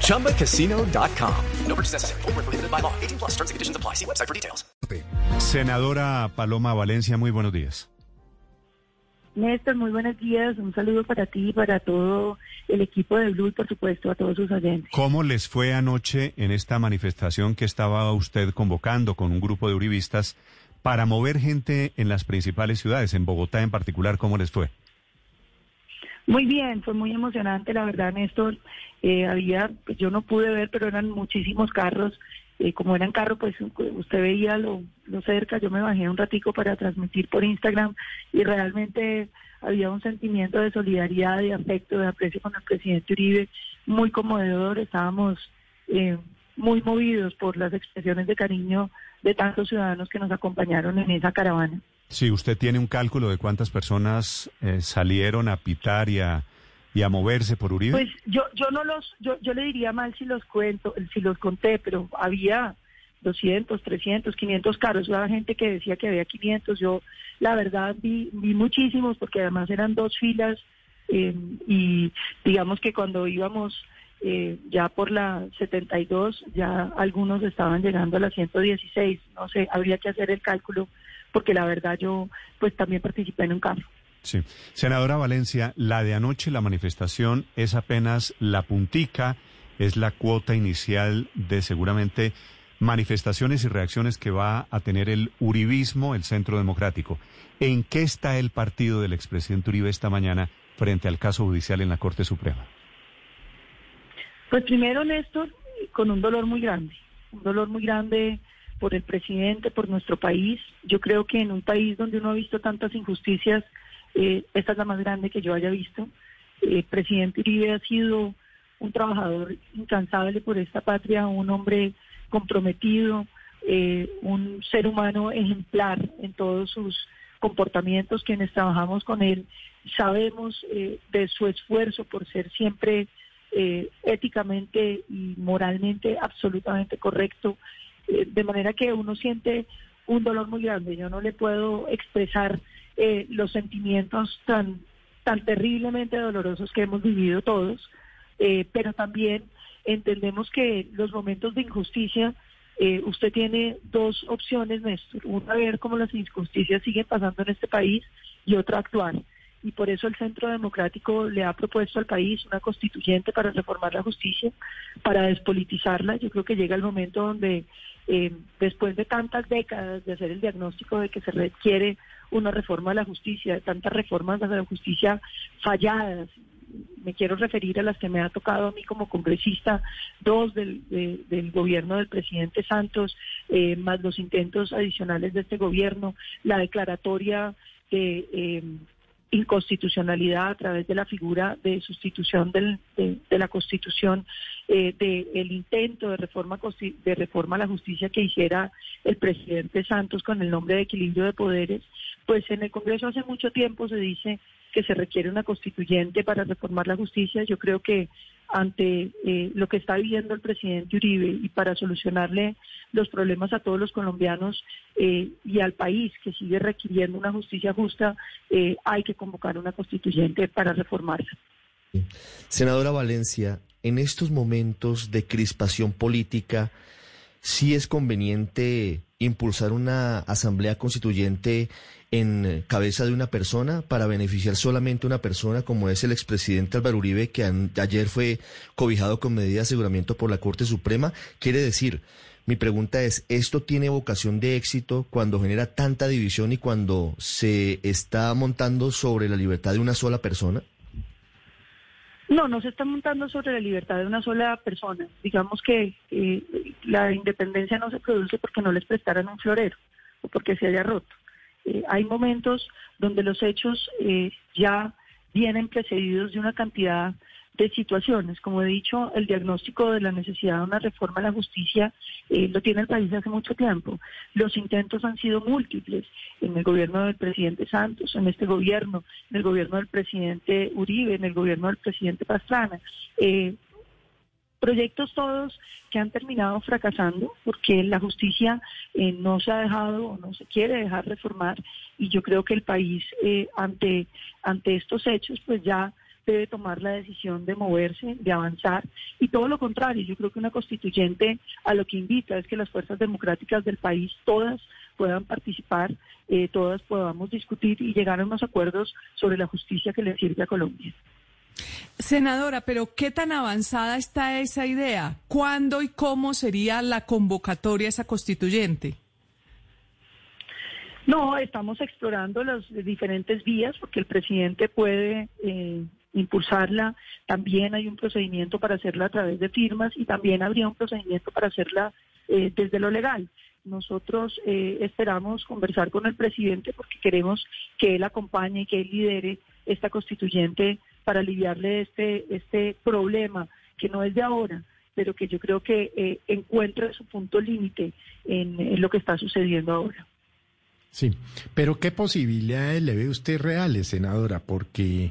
ChumbaCasino.com. No purchase necessary. Full prohibited by law. 18 plus terms and conditions apply. See website for details. Senadora Paloma Valencia, muy buenos días. Néstor, muy buenos días. Un saludo para ti y para todo el equipo de Blue y, por supuesto, a todos sus oyentes. ¿Cómo les fue anoche en esta manifestación que estaba usted convocando con un grupo de uribistas para mover gente en las principales ciudades, en Bogotá en particular? ¿Cómo les fue? Muy bien, fue muy emocionante, la verdad, Néstor. Eh, había, pues, yo no pude ver, pero eran muchísimos carros. Eh, como eran carros, pues usted veía lo, lo cerca. Yo me bajé un ratico para transmitir por Instagram y realmente había un sentimiento de solidaridad, de afecto, de aprecio con el presidente Uribe, muy conmovedor. Estábamos eh, muy movidos por las expresiones de cariño de tantos ciudadanos que nos acompañaron en esa caravana. Sí, usted tiene un cálculo de cuántas personas eh, salieron a pitar y a, y a moverse por Uribe. Pues yo, yo no los, yo, yo le diría mal si los cuento, si los conté, pero había 200, 300, 500 carros. Había gente que decía que había 500. Yo, la verdad, vi, vi muchísimos porque además eran dos filas eh, y digamos que cuando íbamos eh, ya por la 72, ya algunos estaban llegando a la 116. No sé, habría que hacer el cálculo porque la verdad yo pues también participé en un carro. Sí. Senadora Valencia, la de anoche, la manifestación, es apenas la puntica, es la cuota inicial de seguramente manifestaciones y reacciones que va a tener el Uribismo, el Centro Democrático. ¿En qué está el partido del expresidente Uribe esta mañana frente al caso judicial en la Corte Suprema? Pues primero, Néstor, con un dolor muy grande, un dolor muy grande por el presidente, por nuestro país. Yo creo que en un país donde uno ha visto tantas injusticias, eh, esta es la más grande que yo haya visto. El eh, presidente Uribe ha sido un trabajador incansable por esta patria, un hombre comprometido, eh, un ser humano ejemplar en todos sus comportamientos. Quienes trabajamos con él sabemos de su esfuerzo por ser siempre éticamente y moralmente absolutamente correcto eh, de manera que uno siente un dolor muy grande. Yo no le puedo expresar eh, los sentimientos tan, tan terriblemente dolorosos que hemos vivido todos, eh, pero también entendemos que los momentos de injusticia, usted tiene dos opciones, Néstor. Una, ver cómo las injusticias siguen pasando en este país y otra, actuar y por eso el Centro Democrático le ha propuesto al país una constituyente para reformar la justicia, para despolitizarla. Yo creo que llega el momento donde, eh, después de tantas décadas de hacer el diagnóstico de que se requiere una reforma de la justicia, de tantas reformas de la justicia falladas, me quiero referir a las que me ha tocado a mí como congresista, dos del, del gobierno del presidente Santos, eh, más los intentos adicionales de este gobierno, la declaratoria de... Eh, inconstitucionalidad a través de la figura de sustitución del, de, la Constitución, eh, del intento de reforma, de reforma a la justicia que hiciera el presidente Santos con el nombre de equilibrio de poderes, pues en el Congreso hace mucho tiempo se dice que se requiere una constituyente para reformar la justicia. Yo creo que ante eh, lo que está viviendo el presidente Uribe y para solucionarle los problemas a todos los colombianos eh, y al país que sigue requiriendo una justicia justa, eh, hay que convocar una constituyente para reformarla. Senadora Valencia, en estos momentos de crispación política, sí es conveniente impulsar una asamblea constituyente en cabeza de una persona para beneficiar solamente a una persona como es el expresidente Álvaro Uribe que ayer fue cobijado con medida de aseguramiento por la Corte Suprema. Quiere decir, mi pregunta es, ¿esto tiene vocación de éxito cuando genera tanta división y cuando se está montando sobre la libertad de una sola persona? No, no se está montando sobre la libertad de una sola persona. Digamos que eh, la independencia no se produce porque no les prestaran un florero o porque se haya roto. Eh, hay momentos donde los hechos eh, ya vienen precedidos de una cantidad de situaciones. Como he dicho, el diagnóstico de la necesidad de una reforma a la justicia eh, lo tiene el país hace mucho tiempo. Los intentos han sido múltiples en el gobierno del presidente Santos, en este gobierno, en el gobierno del presidente Uribe, en el gobierno del presidente Pastrana. Eh, proyectos todos que han terminado fracasando porque la justicia eh, no se ha dejado o no se quiere dejar reformar y yo creo que el país ante ante estos hechos pues ya debe tomar la decisión de moverse, de avanzar, y todo lo contrario, yo creo que una constituyente a lo que invita es que las fuerzas democráticas del país todas puedan participar, eh, todas podamos discutir y llegar a unos acuerdos sobre la justicia que le sirve a Colombia. Senadora, pero ¿qué tan avanzada está esa idea? ¿Cuándo y cómo sería la convocatoria a esa constituyente? No, estamos explorando las diferentes vías porque el presidente puede eh, impulsarla. También hay un procedimiento para hacerla a través de firmas y también habría un procedimiento para hacerla eh, desde lo legal. Nosotros eh, esperamos conversar con el presidente porque queremos que él acompañe y que él lidere esta constituyente para aliviarle este, este problema que no es de ahora, pero que yo creo que eh, encuentra su punto límite en lo que está sucediendo ahora. Sí, pero ¿qué posibilidades le ve usted reales, senadora? Porque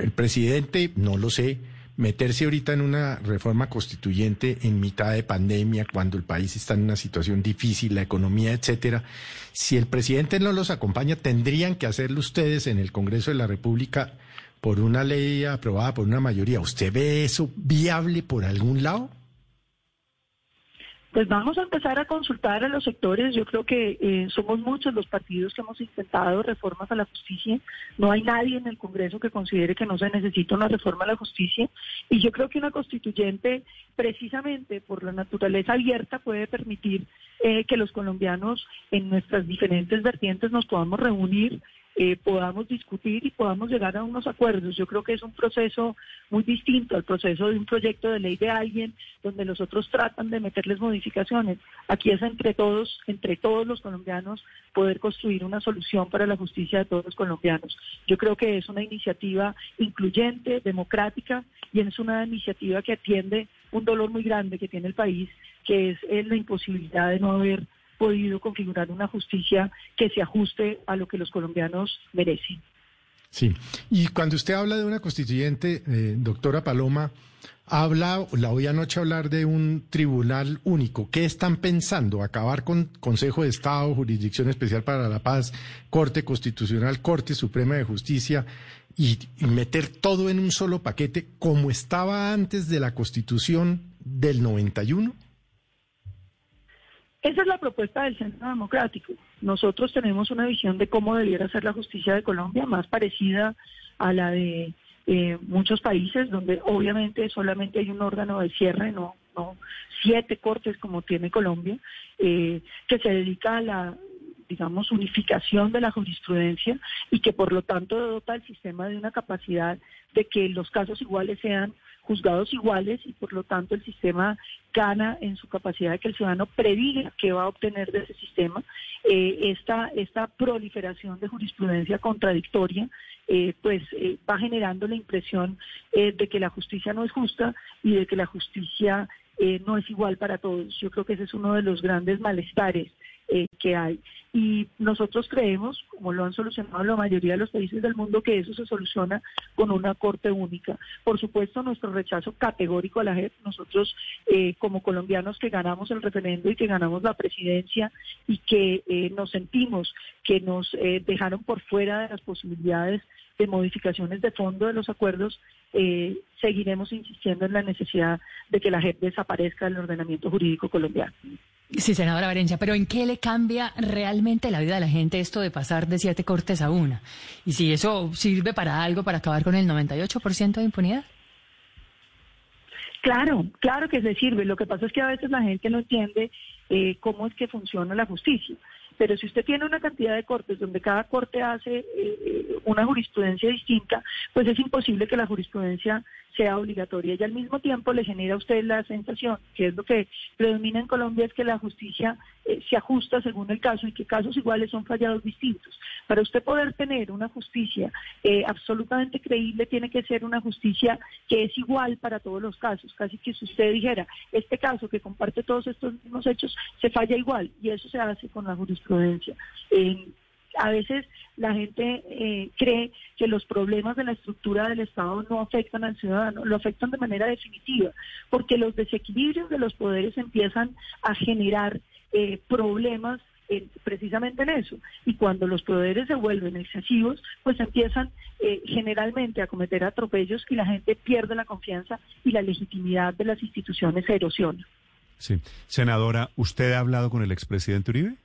el presidente, no lo sé, meterse ahorita en una reforma constituyente en mitad de pandemia, cuando el país está en una situación difícil, la economía, etcétera. Si el presidente no los acompaña, tendrían que hacerlo ustedes en el Congreso de la República por una ley aprobada por una mayoría. ¿Usted ve eso viable por algún lado? Pues vamos a empezar a consultar a los sectores. Yo creo que eh, somos muchos los partidos que hemos intentado reformas a la justicia. No hay nadie en el Congreso que considere que no se necesita una reforma a la justicia. Y yo creo que una constituyente, precisamente por la naturaleza abierta, puede permitir eh, que los colombianos en nuestras diferentes vertientes nos podamos reunir eh, podamos discutir y podamos llegar a unos acuerdos. Yo creo que es un proceso muy distinto al proceso de un proyecto de ley de alguien donde los otros tratan de meterles modificaciones. Aquí es entre todos, entre todos los colombianos, poder construir una solución para la justicia de todos los colombianos. Yo creo que es una iniciativa incluyente, democrática y es una iniciativa que atiende un dolor muy grande que tiene el país, que es la imposibilidad de no haber podido configurar una justicia que se ajuste a lo que los colombianos merecen. Sí, y cuando usted habla de una constituyente, eh, doctora Paloma, habla, la oí anoche hablar de un tribunal único. ¿Qué están pensando? ¿Acabar con Consejo de Estado, Jurisdicción Especial para la Paz, Corte Constitucional, Corte Suprema de Justicia y meter todo en un solo paquete como estaba antes de la Constitución del 91? Esa es la propuesta del Centro Democrático. Nosotros tenemos una visión de cómo debiera ser la justicia de Colombia, más parecida a la de eh, muchos países, donde obviamente solamente hay un órgano de cierre, no, no siete cortes como tiene Colombia, eh, que se dedica a la digamos, unificación de la jurisprudencia y que por lo tanto dota al sistema de una capacidad de que los casos iguales sean juzgados iguales y por lo tanto el sistema gana en su capacidad de que el ciudadano prediga qué va a obtener de ese sistema. Eh, esta, esta proliferación de jurisprudencia contradictoria eh, pues eh, va generando la impresión de que la justicia no es justa y de que la justicia no es igual para todos. Yo creo que ese es uno de los grandes malestares eh, que hay. Y nosotros creemos, como lo han solucionado la mayoría de los países del mundo, que eso se soluciona con una corte única. Por supuesto, nuestro rechazo categórico a la JEP, nosotros eh, como colombianos que ganamos el referendo y que ganamos la presidencia y que eh, nos sentimos que nos dejaron por fuera de las posibilidades de modificaciones de fondo de los acuerdos, seguiremos insistiendo en la necesidad de que la JEP desaparezca del ordenamiento jurídico colombiano. Sí, senadora Valencia, pero ¿en qué le cambia realmente la vida de la gente esto de pasar de siete cortes a una? Y si eso sirve para algo, para acabar con el 98% de impunidad. Claro, claro que se sirve. Lo que pasa es que a veces la gente no entiende eh, cómo es que funciona la justicia. Pero si usted tiene una cantidad de cortes donde cada corte hace eh, una jurisprudencia distinta, pues es imposible que la jurisprudencia sea obligatoria y al mismo tiempo le genera a usted la sensación, que es lo que predomina en Colombia, es que la justicia eh, se ajusta según el caso y que casos iguales son fallados distintos. Para usted poder tener una justicia eh, absolutamente creíble, tiene que ser una justicia que es igual para todos los casos. Casi que si usted dijera, este caso que comparte todos estos mismos hechos, se falla igual y eso se hace con la jurisprudencia. Eh, a veces la gente eh, cree que los problemas de la estructura del Estado no afectan al ciudadano, lo afectan de manera definitiva, porque los desequilibrios de los poderes empiezan a generar eh, problemas eh, precisamente en eso. Y cuando los poderes se vuelven excesivos, pues empiezan generalmente a cometer atropellos y la gente pierde la confianza y la legitimidad de las instituciones se erosiona. Sí. Senadora, ¿usted ha hablado con el expresidente Uribe?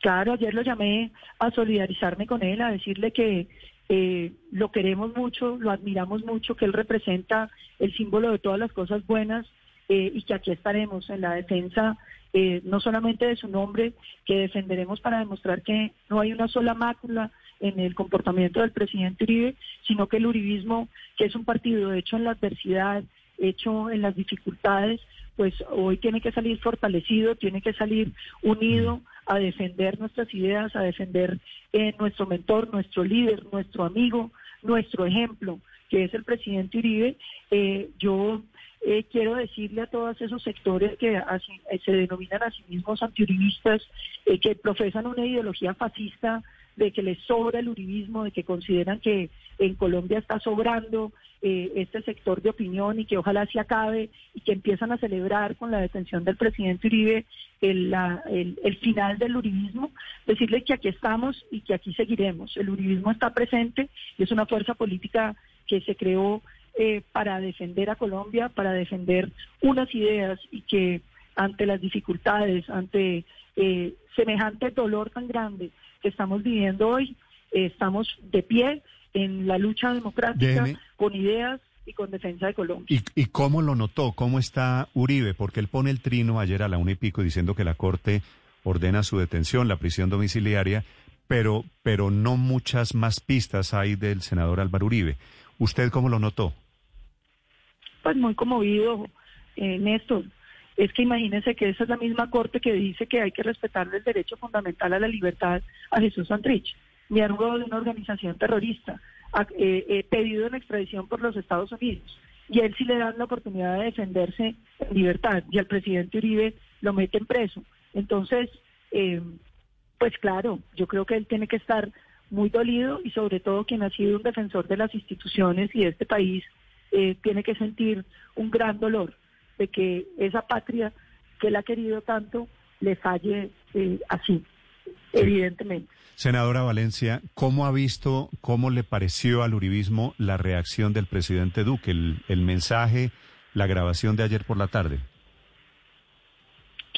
Claro, ayer lo llamé a solidarizarme con él, a decirle que eh, lo queremos mucho, lo admiramos mucho, que él representa el símbolo de todas las cosas buenas eh, y que aquí estaremos en la defensa eh, no solamente de su nombre, que defenderemos para demostrar que no hay una sola mácula en el comportamiento del presidente Uribe, sino que el uribismo, que es un partido hecho en la adversidad, hecho en las dificultades, pues hoy tiene que salir fortalecido, tiene que salir unido a defender nuestras ideas, a defender eh, nuestro mentor, nuestro líder, nuestro amigo, nuestro ejemplo, que es el presidente Uribe. Eh, yo eh, quiero decirle a todos esos sectores que se denominan a sí mismos antiuribistas, que profesan una ideología fascista, de que les sobra el uribismo, de que consideran que en Colombia está sobrando eh, este sector de opinión y que ojalá se acabe y que empiezan a celebrar con la detención del presidente Uribe el, el, final del uribismo, decirle que aquí estamos y que aquí seguiremos. El uribismo está presente y es una fuerza política que se creó eh, para defender a Colombia, para defender unas ideas y que ante las dificultades, ante eh, semejante dolor tan grande que estamos viviendo hoy, estamos de pie en la lucha democrática con ideas y con defensa de Colombia. ¿Y, cómo lo notó? ¿Cómo está Uribe? Porque él pone el trino ayer a la una y pico diciendo que la Corte ordena su detención, la prisión domiciliaria, pero, pero no muchas más pistas hay del senador Álvaro Uribe. ¿Usted cómo lo notó? Pues muy conmovido, eh, Néstor. Es que imagínense que esa es la misma Corte que dice que hay que respetarle el derecho fundamental a la libertad a Jesús Santrich miembro de una organización terrorista, eh, eh, pedido en extradición por los Estados Unidos. Y a él sí le dan la oportunidad de defenderse en libertad. Y al presidente Uribe lo meten preso. Entonces, eh, pues claro, yo creo que él tiene que estar muy dolido y sobre todo quien ha sido un defensor de las instituciones y de este país tiene que sentir un gran dolor de que esa patria que él ha querido tanto le falle así evidentemente. Senadora Valencia, ¿cómo ha visto, cómo le pareció al uribismo la reacción del presidente Duque, el, mensaje, la grabación de ayer por la tarde?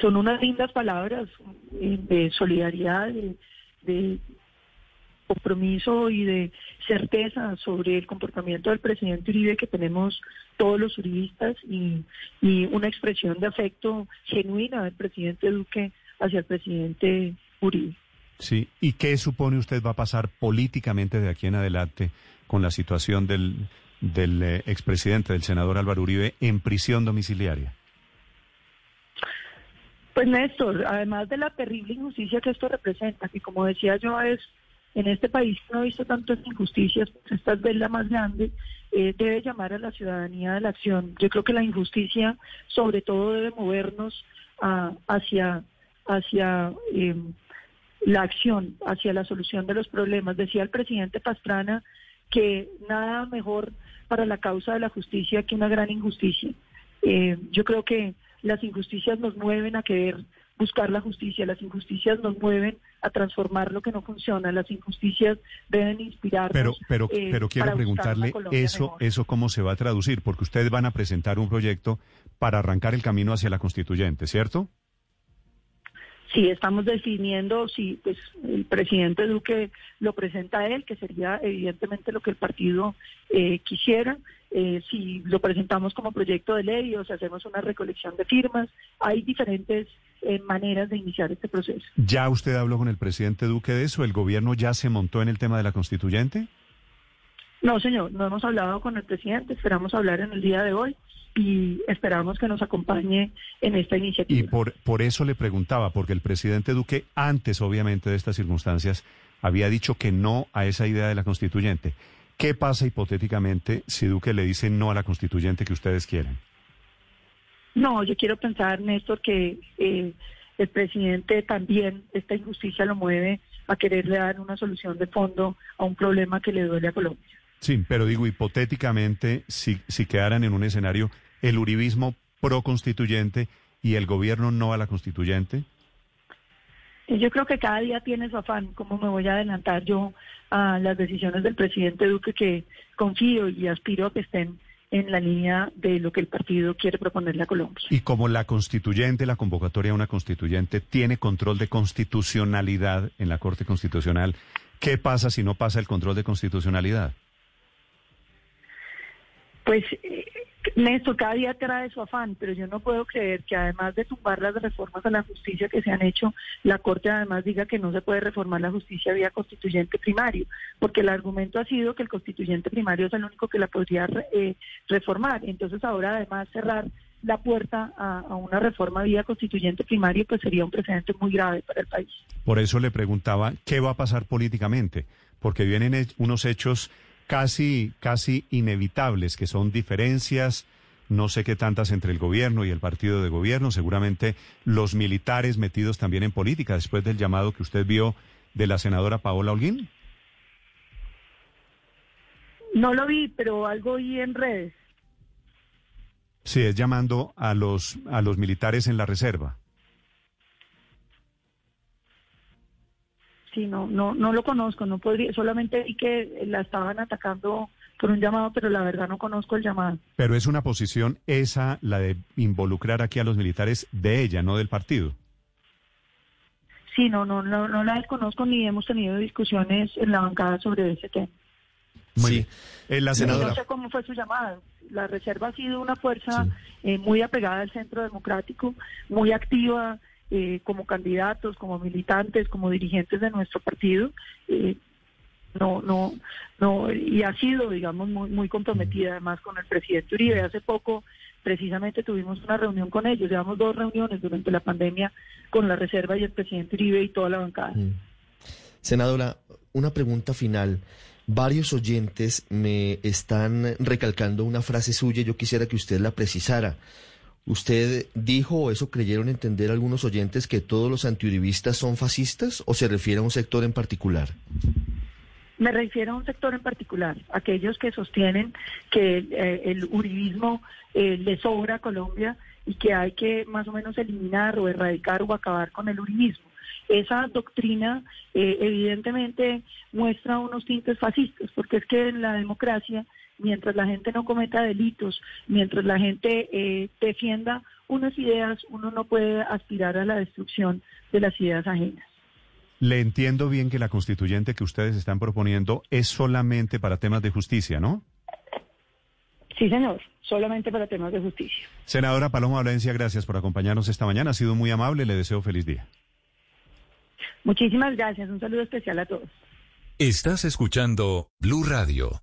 Son unas lindas palabras eh, de solidaridad, de, compromiso y de certeza sobre el comportamiento del presidente Uribe que tenemos todos los uribistas y, y una expresión de afecto genuina del presidente Duque hacia el presidente Uribe. Sí, ¿y qué supone usted va a pasar políticamente de aquí en adelante con la situación del, del eh, expresidente, del senador Álvaro Uribe, en prisión domiciliaria? Pues Néstor, además de la terrible injusticia que esto representa, que como decía yo es en este país no he visto tantas injusticias, pues esta es la más grande, eh, debe llamar a la ciudadanía de la acción. Yo creo que la injusticia sobre todo debe movernos a, hacia, hacia eh, la acción hacia la solución de los problemas. Decía el presidente Pastrana que nada mejor para la causa de la justicia que una gran injusticia. Eh, yo creo que las injusticias nos mueven a querer buscar la justicia, las injusticias nos mueven a transformar lo que no funciona, las injusticias deben inspirarnos. Pero, pero, eh, pero quiero preguntarle eso, eso cómo se va a traducir, porque ustedes van a presentar un proyecto para arrancar el camino hacia la constituyente, ¿cierto? Sí, estamos definiendo si pues el presidente Duque lo presenta a él, que sería evidentemente lo que el partido eh, quisiera. Eh, si lo presentamos como proyecto de ley o si hacemos una recolección de firmas, hay diferentes eh, maneras de iniciar este proceso. ¿Ya usted habló con el presidente Duque de eso? ¿El gobierno ya se montó en el tema de la constituyente? No, señor, no hemos hablado con el presidente, esperamos hablar en el día de hoy y esperamos que nos acompañe en esta iniciativa. Y por, por eso le preguntaba, porque el presidente Duque, antes obviamente de estas circunstancias, había dicho que no a esa idea de la constituyente. ¿Qué pasa hipotéticamente si Duque le dice no a la constituyente que ustedes quieren? No, yo quiero pensar, Néstor, que eh, el presidente también, esta injusticia lo mueve a quererle dar una solución de fondo a un problema que le duele a Colombia. Sí, pero digo, hipotéticamente, si, si quedaran en un escenario el uribismo pro-constituyente y el gobierno no a la constituyente. Yo creo que cada día tiene su afán. ¿Cómo me voy a adelantar yo a las decisiones del presidente Duque que confío y aspiro a que estén en la línea de lo que el partido quiere proponerle a Colombia? Y como la constituyente, la convocatoria a una constituyente, tiene control de constitucionalidad en la Corte Constitucional, ¿qué pasa si no pasa el control de constitucionalidad? Pues, eh, Néstor, cada día trae su afán, pero yo no puedo creer que además de tumbar las reformas a la justicia que se han hecho, la Corte además diga que no se puede reformar la justicia vía constituyente primario, porque el argumento ha sido que el constituyente primario es el único que la podría eh, reformar. Entonces ahora además cerrar la puerta a, a, una reforma vía constituyente primario, pues sería un precedente muy grave para el país. Por eso le preguntaba qué va a pasar políticamente, porque vienen unos hechos casi, casi inevitables, que son diferencias, no sé qué tantas entre el gobierno y el partido de gobierno, seguramente los militares metidos también en política, después del llamado que usted vio de la senadora Paola Holguín. No lo vi, pero algo vi en redes. Sí, es llamando a los, a los militares en la reserva. Sí, no, no, no lo conozco, no podría, solamente vi que la estaban atacando por un llamado, pero la verdad no conozco el llamado. Pero es una posición esa, la de involucrar aquí a los militares de ella, no del partido. Sí, no, no, no, no la desconozco ni hemos tenido discusiones en la bancada sobre ese tema. Muy sí. bien. la senadora... No sé cómo fue su llamada. La Reserva ha sido una fuerza sí. eh, muy apegada al centro democrático, muy activa eh, como candidatos, como militantes, como dirigentes de nuestro partido. Eh, no, no, no, y ha sido, digamos, muy, muy comprometida además con el presidente Uribe. Hace poco, precisamente, tuvimos una reunión con ellos, llevamos dos reuniones durante la pandemia con la Reserva y el presidente Uribe y toda la bancada. Mm. Senadora, una pregunta final. Varios oyentes me están recalcando una frase suya, yo quisiera que usted la precisara. ¿Usted dijo o eso creyeron entender algunos oyentes que todos los antiuribistas son fascistas o se refiere a un sector en particular? Me refiero a un sector en particular, aquellos que sostienen que eh, el uribismo eh, le sobra a Colombia y que hay que más o menos eliminar o erradicar o acabar con el uribismo. Esa doctrina eh, evidentemente muestra unos tintes fascistas, porque es que en la democracia mientras la gente no cometa delitos, mientras la gente eh, defienda unas ideas, uno no puede aspirar a la destrucción de las ideas ajenas. Le entiendo bien que la constituyente que ustedes están proponiendo es solamente para temas de justicia, ¿no? Sí, señor, solamente para temas de justicia. Senadora Paloma Valencia, gracias por acompañarnos esta mañana. Ha sido muy amable, le deseo feliz día. Muchísimas gracias, un saludo especial a todos. Estás escuchando Blue Radio.